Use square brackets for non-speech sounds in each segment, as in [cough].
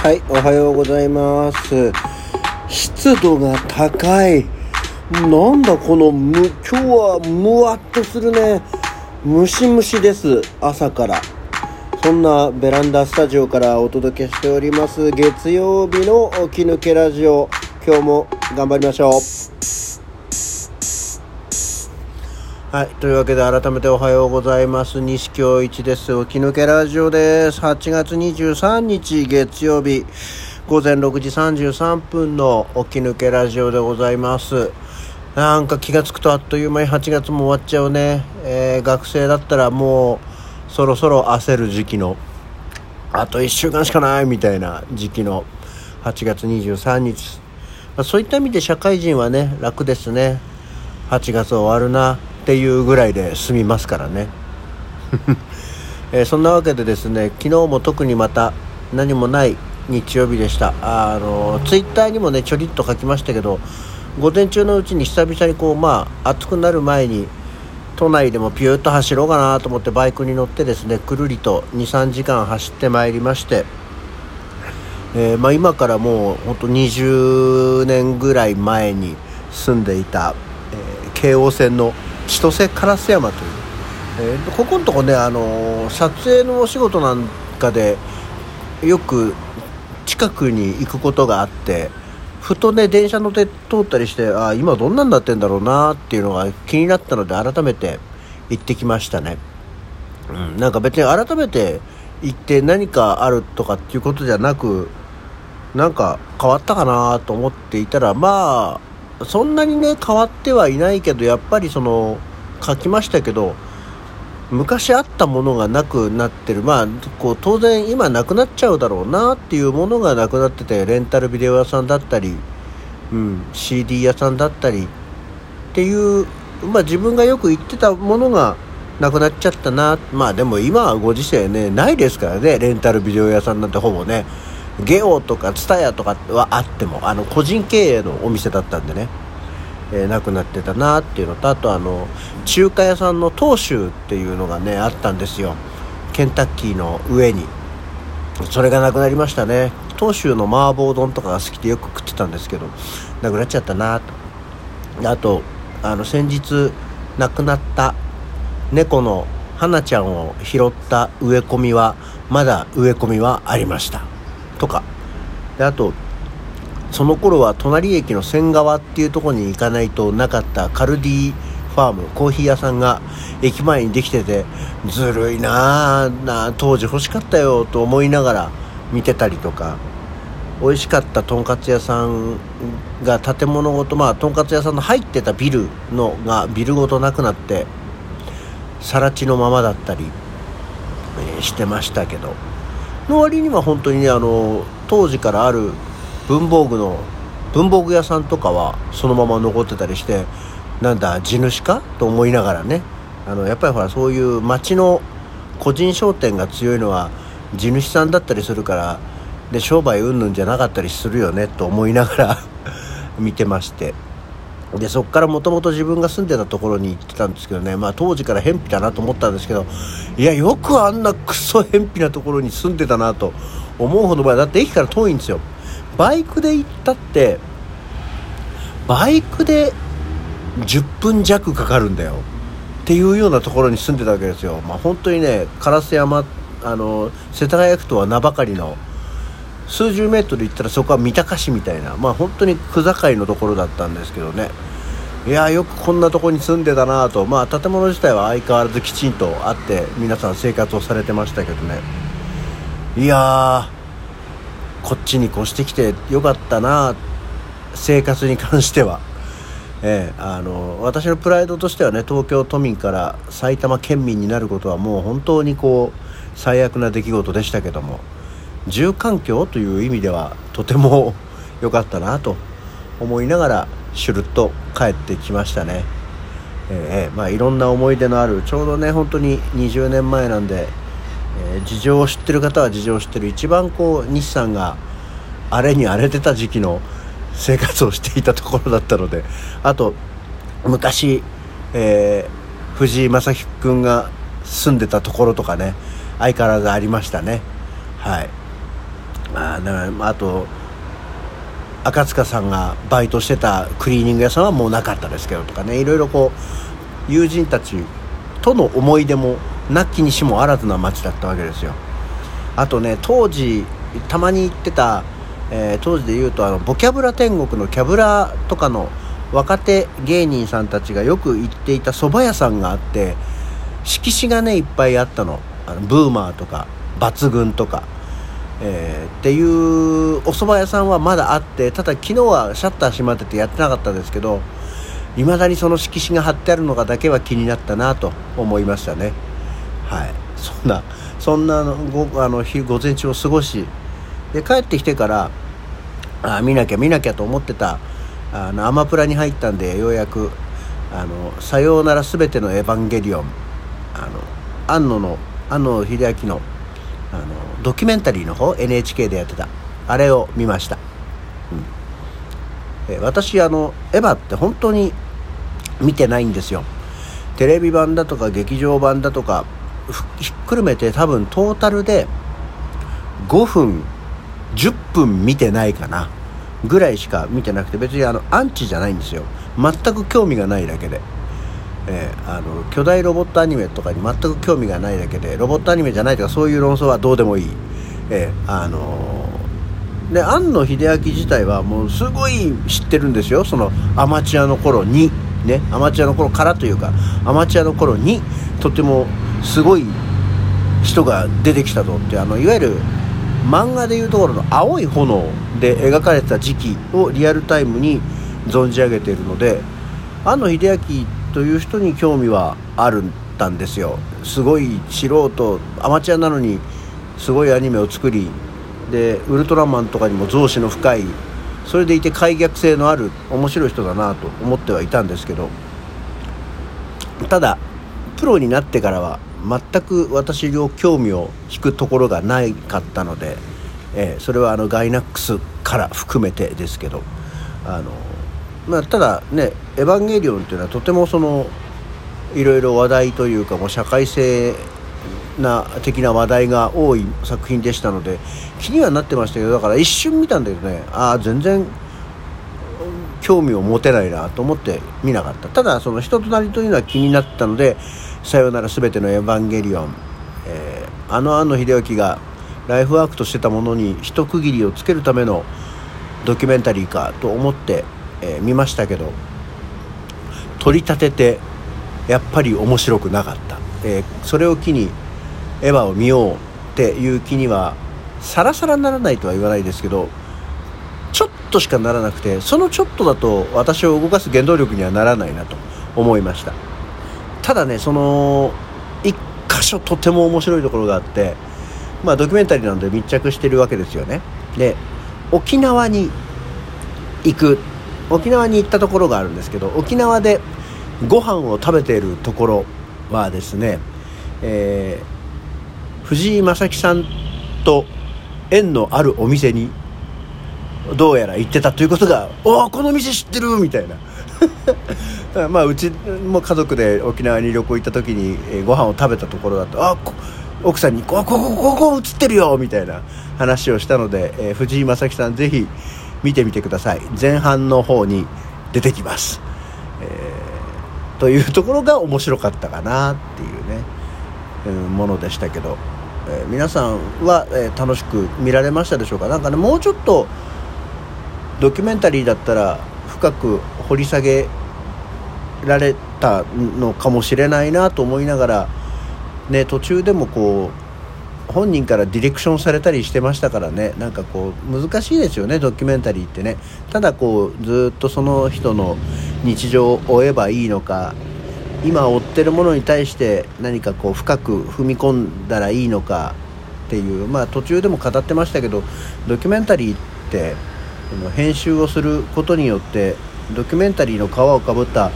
はい、おはようございます。湿度が高い。なんだこのむ、今日はむわっとするね。ムシムシです、朝から。そんなベランダスタジオからお届けしております月曜日の起き抜けラジオ。今日も頑張りましょう。はい。というわけで改めておはようございます。西京一です。起き抜けラジオです。8月23日月曜日午前6時33分の起き抜けラジオでございます。なんか気がつくとあっという間に8月も終わっちゃうね。えー学生だったらもうそろそろ焦る時期のあと1週間しかないみたいな時期の8月23日。まあそういった意味で社会人はね、楽ですね。8月終わるなっていうぐらいで済みますからね、[laughs] えーそんなわけでですね昨日も特にまた何もない日曜日でした。あのツイッターにもねちょりっと書きましたけど午前中のうちに久々にこうまあ暑くなる前に都内でもピューッと走ろうかなと思ってバイクに乗ってですねくるりと23時間走ってまいりましてえーまあ、今からもう本当20年ぐらい前に住んでいた、えー京王線の千歳烏山という、えーここのとこね、あの撮影のお仕事なんかでよく近くに行くことがあってふとね電車乗って通ったりしてあ今どんなんなってんだろうなっていうのが気になったので改めて行ってきましたね。うん、なんか別に改めて行って何かあるとかっていうことじゃなくなんか変わったかなと思っていたらまあそんなにね変わってはいないけどやっぱりその書きましたけど昔あったものがなくなってる。まあこう当然今なくなっちゃうだろうなっていうものがなくなっててレンタルビデオ屋さんだったり、うん、CD 屋さんだったりっていう、まあ、自分がよく行ってたものがなくなっちゃったな。まあでも今はご時世ねないですからねレンタルビデオ屋さんなんてほぼね。ゲオとかツタヤとかはあってもあの個人経営のお店だったんでね、えーなくなってたなっていうのとあとあの中華屋さんの東州っていうのがねあったんですよ。ケンタッキーの上に。それがなくなりましたね。東州の麻婆丼とかが好きでよく食ってたんですけどなくなっちゃったなと。あとあの先日亡くなった猫の花ちゃんを拾った植え込みはまだ植え込みはありました。とか。であとその頃は隣駅の仙川っていうとこに行かないとなかったカルディファームコーヒー屋さんが駅前にできててずるいなあな当時欲しかったよと思いながら見てたりとか。美味しかったとんかつ屋さんが建物ごとまあとんかつ屋さんの入ってたビルのがビルごとなくなって更地のままだったり、えしてましたけど。の割には本当にねあの当時からある文房具の文房具屋さんとかはそのまま残ってたりしてなんだ地主か？と思いながらね。あのやっぱりほらそういう町の個人商店が強いのは地主さんだったりするからで商売云々じゃなかったりするよねと思いながら [laughs] 見てまして。でそこからもともと自分が住んでたところに行ってたんですけどね、まあ、当時から偏僻だなと思ったんですけどいやよくあんなクソ偏僻なところに住んでたなと思うほど前だって駅から遠いんですよ。バイクで行ったってバイクで10分弱かかるんだよ。っていうようなところに住んでたわけですよ、まあ、本当にね烏山あの世田谷区とは名ばかりの数十メートル行ったらそこは三鷹市みたいなまあ本当に区境のところだったんですけどね。いやよくこんなとこに住んでたなと。まあ建物自体は相変わらずきちんとあって皆さん生活をされてましたけどね。いやこっちに越してきてよかったな生活に関しては。ええ、あの私のプライドとしてはね東京都民から埼玉県民になることはもう本当にこう最悪な出来事でしたけども。住環境という意味ではとても良かったなと思いながらシュルッと帰ってきましたね、ええまあ、いろんな思い出のあるちょうどね本当に20年前なんで、えー事情を知ってる方は事情を知ってる一番こう日産が荒れに荒れてた時期の生活をしていたところだったのであと昔、えー藤井正樹君が住んでたところとかね相変わらずありましたね。はい。まああと赤塚さんがバイトしてたクリーニング屋さんはもうなかったですけどとかね。いろいろこう友人たちとの思い出もなきにしもあらずな街だったわけですよ。あとね当時たまに行ってた、えー、当時で言うとあのボキャブラ天国のキャブラとかの若手芸人さんたちがよく行っていた蕎麦屋さんがあって色紙がねいっぱいあったの。あのブーマーとか抜群とか。えー、っていうお蕎麦屋さんはまだあってただ昨日はシャッター閉まっててやってなかったですけどいまだにその色紙が貼ってあるのかだけは気になったなと思いましたね。はい。そんなそんなごあの日午前中を過ごしで帰ってきてからあ見なきゃ見なきゃと思ってたあのアマプラに入ったんでようやく「あのさようならすべてのエヴァンゲリオン」あの庵野の庵野秀明のあのドキュメンタリーの方 NHK でやってた。あれを見ました、うん、え私あのエヴァって本当に見てないんですよ。テレビ版だとか劇場版だとかひっくるめて多分トータルで5分10分見てないかな。ぐらいしか見てなくて別にあのアンチじゃないんですよ。全く興味がないだけで。えー、あの巨大ロボットアニメとかに全く興味がないだけでロボットアニメじゃないとかそういう論争はどうでもいい、えー、あのー、で庵野秀明自体はもうすごい知ってるんですよ。そのアマチュアの頃にねアマチュアの頃からというかアマチュアの頃にとてもすごい人が出てきたぞってあのいわゆる漫画でいうところの青い炎で描かれた時期をリアルタイムに存じ上げているので庵野秀明という人に興味はあるんたんですよ。すごい素人アマチュアなのにすごいアニメを作りでウルトラマンとかにも増資の深いそれでいて開逆性のある面白い人だなと思ってはいたんですけどただプロになってからは全く私の興味を引くところがないかったので、えー、それはあのガイナックスから含めてですけどあのまあ、ただね「エヴァンゲリオン」っていうのはとてもそのいろいろ話題というかもう社会性な的な話題が多い作品でしたので気にはなってましたけどだから一瞬見たんだけどねああ全然興味を持てないなと思って見なかった。ただその人となりというのは気になったので「さよなら全てのエヴァンゲリオン」えー、あの庵野秀明がライフワークとしてたものに一区切りをつけるためのドキュメンタリーかと思ってえー、見ましたけど取り立ててやっぱり面白くなかった、えー、それを機にエヴァを見ようっていう気にはさらさらならないとは言わないですけどちょっとしかならなくてそのちょっとだと私を動かす原動力にはならないなと思いました。ただねその一箇所とても面白いところがあってまあドキュメンタリーなので密着してるわけですよね。で沖縄に行く沖縄に行ったところがあるんですけど沖縄でご飯を食べているところはですね、えー、藤井正樹さんと縁のあるお店にどうやら行ってたということが「おおこの店知ってる!」みたいな [laughs] まあうちも家族で沖縄に旅行行った時に、えー、ご飯を食べたところだと「あこ奥さんにこここここ映ってるよ!」みたいな話をしたので、えー、藤井正樹さんぜひ見てみてください。前半の方に出てきます、えー、というところが面白かったかなっていうね、うん、ものでしたけど、えー、皆さんは、え、楽しく見られましたでしょうか？何かねもうちょっとドキュメンタリーだったら深く掘り下げられたのかもしれないなと思いながらね途中でもこう本人からディレクションされたりしてましたからね。なんかこう難しいですよねドキュメンタリーってね。ただこうずっとその人の日常を追えばいいのか。今追ってるものに対して何かこう深く踏み込んだらいいのか。っていう。まあ途中でも語ってましたけどドキュメンタリーって編集をすることによってドキュメンタリーの皮をかぶった、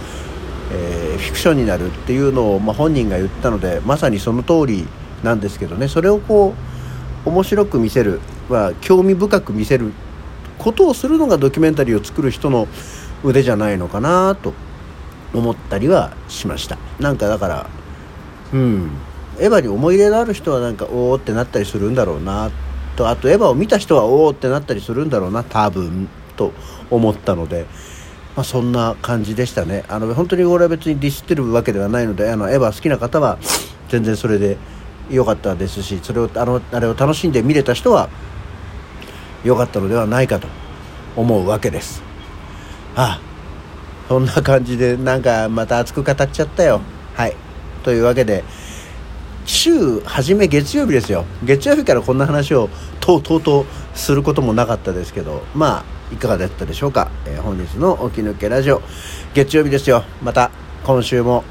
えー、フィクションになるっていうのを、まあ、本人が言ったのでまさにその通りなんですけどね。それをこう面白く見せる、まあ、興味深く見せることをするのがドキュメンタリーを作る人の腕じゃないのかなと思ったりはしました。なんかだからうん。エヴァに思い入れのある人はなんかおおってなったりするんだろうなと。あとエヴァを見た人はおおってなったりするんだろうな多分と思ったので、まあ、そんな感じでしたね。あの本当に俺は別にディスってるわけではないのであのエヴァ好きな方は全然それで良かったですしそれをあのあれを楽しんで見れた人は良かったのではないかと思うわけです。ああそんな感じでなんかまた熱く語っちゃったよ。はい。というわけで週初め月曜日ですよ。月曜日からこんな話をとうとうとすることもなかったですけどまあいかがだったでしょうか、えー、本日の起き抜けラジオ月曜日ですよ。また今週も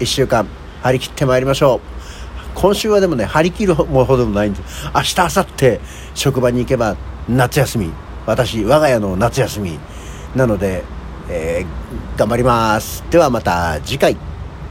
1週間張り切ってまいりましょう。今週はでもね張り切るほどでもないんです。明日明後日職場に行けば夏休み。私我が家の夏休み。なので、えー、頑張ります。ではまた次回。